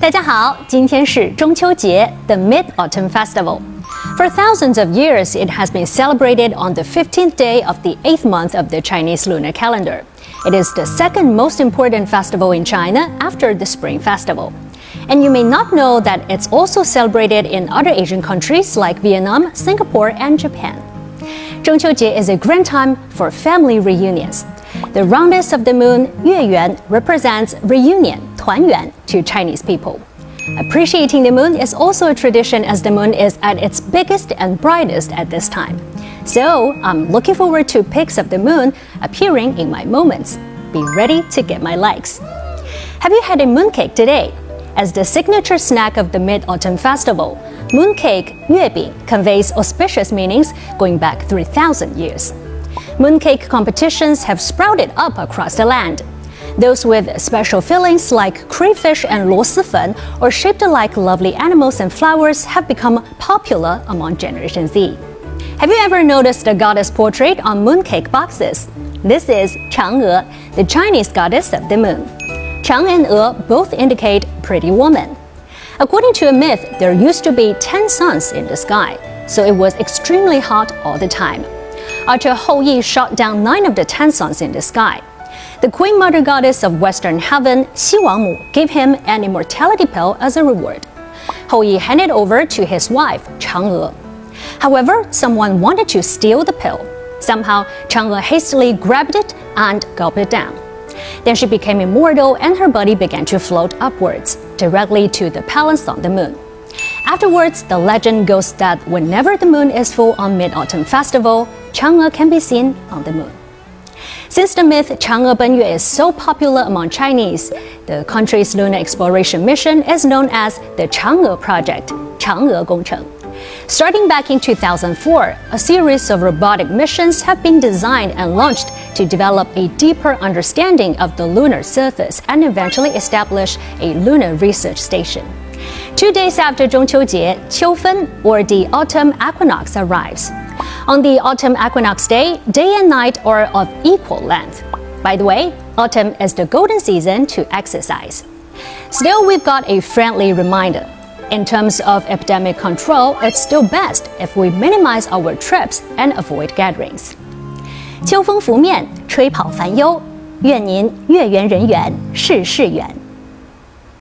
大家好，今天是中秋节 the Mid Autumn Festival. For thousands of years, it has been celebrated on the 15th day of the eighth month of the Chinese lunar calendar. It is the second most important festival in China after the Spring Festival. And you may not know that it's also celebrated in other Asian countries like Vietnam, Singapore, and Japan. 中秋节 is a grand time for family reunions. The roundness of the moon, 月圆, represents reunion, to Chinese people. Appreciating the moon is also a tradition as the moon is at its biggest and brightest at this time. So I'm looking forward to pics of the moon appearing in my moments. Be ready to get my likes. Have you had a mooncake today? As the signature snack of the Mid Autumn Festival, mooncake Yuebing conveys auspicious meanings going back 3,000 years. Mooncake competitions have sprouted up across the land, those with special fillings like crayfish and luo or shaped like lovely animals and flowers have become popular among Generation Z. Have you ever noticed a goddess portrait on mooncake boxes? This is Chang'e, the Chinese goddess of the moon. Chang and E both indicate pretty woman. According to a myth, there used to be 10 suns in the sky, so it was extremely hot all the time. Archer Hou Yi shot down 9 of the 10 suns in the sky. The Queen Mother Goddess of Western Heaven, Xi Wangmu, gave him an immortality pill as a reward. Hou Yi handed over to his wife, Chang'e. However, someone wanted to steal the pill. Somehow, Chang'e hastily grabbed it and gulped it down. Then she became immortal and her body began to float upwards, directly to the palace on the moon. Afterwards, the legend goes that whenever the moon is full on Mid Autumn Festival, Chang'e can be seen on the moon. Since the myth Chang'e Benyue is so popular among Chinese, the country's lunar exploration mission is known as the Chang'e Project, Chang'e Gongcheng. Starting back in 2004, a series of robotic missions have been designed and launched to develop a deeper understanding of the lunar surface and eventually establish a lunar research station. Two days after Zhongqiu Qiufen, or the autumn equinox, arrives, On the autumn equinox day, day and night are of equal length. By the way, autumn is the golden season to exercise. Still, we've got a friendly reminder. In terms of epidemic control, it's still best if we minimize our trips and avoid gatherings. 秋风拂面，吹跑烦忧，愿您月圆人圆，事事圆。